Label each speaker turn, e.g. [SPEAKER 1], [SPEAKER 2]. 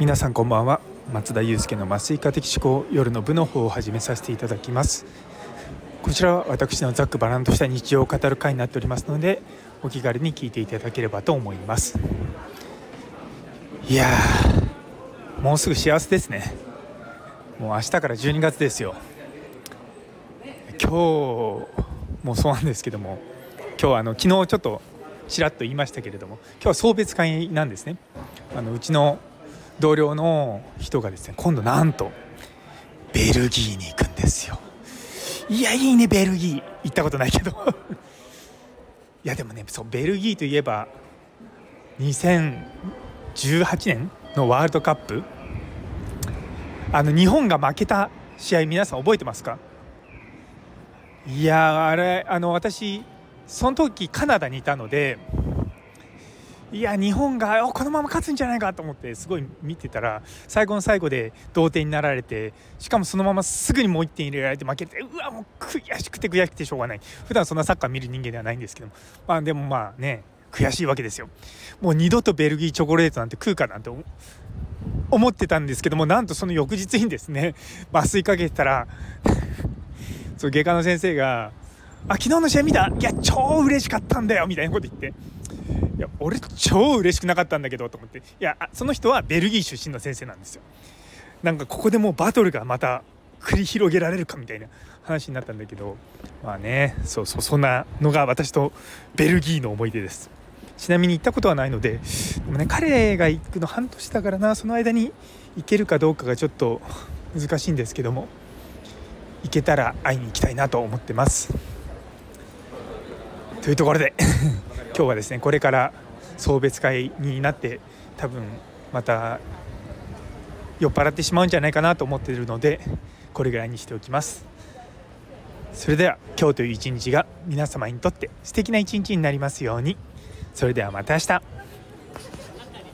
[SPEAKER 1] 皆さんこんばんは。松田祐介の麻酔科的思考夜の部の方を始めさせていただきます。こちらは私のざっくばらんとした日常を語る会になっておりますのでお気軽に聞いていただければと思います。いやもうすぐ幸せですね。もう明日から12月ですよ。今日もそうなんですけども今日はあの昨日ちょっとちらっと言いましたけれども今日は送別会なんですね。あのうちの同僚の人がですね今度なんとベルギーに行くんですよ。いやいいねベルギー。行ったことないけど。いやでもねそうベルギーといえば2018年のワールドカップ。あの日本が負けた試合皆さん覚えてますか？いやあれあの私その時カナダにいたのでいや日本がこのまま勝つんじゃないかと思ってすごい見てたら最後の最後で同点になられてしかもそのまますぐにもう1点入れられて負けてうわもう悔しくて悔しくてしょうがない。普段そんなサッカー見る人間ではないんですけど、まあ、でもまあね悔しいわけですよ。もう二度とベルギーチョコレートなんて食うかなんて思ってたんですけどもなんとその翌日にですね麻酔かけてたら そう外科の先生が「あ昨日の試合見た？いや超嬉しかったんだよ」みたいなこと言って。いや俺超嬉しくなかったんだけどと思って。いやその人はベルギー出身の先生なんですよ。なんかここでもうバトルがまた繰り広げられるかみたいな話になったんだけど。まあねそうそうそんなのが私とベルギーの思い出です。ちなみに行ったことはないのででもね彼が行くの半年だからなその間に行けるかどうかがちょっと難しいんですけども行けたら会いに行きたいなと思ってます。というところで。今日はですねこれから送別会になって多分また酔っ払ってしまうんじゃないかなと思っているのでこれぐらいにしておきます。それでは今日という一日が皆様にとって素敵な一日になりますように。それではまた明日。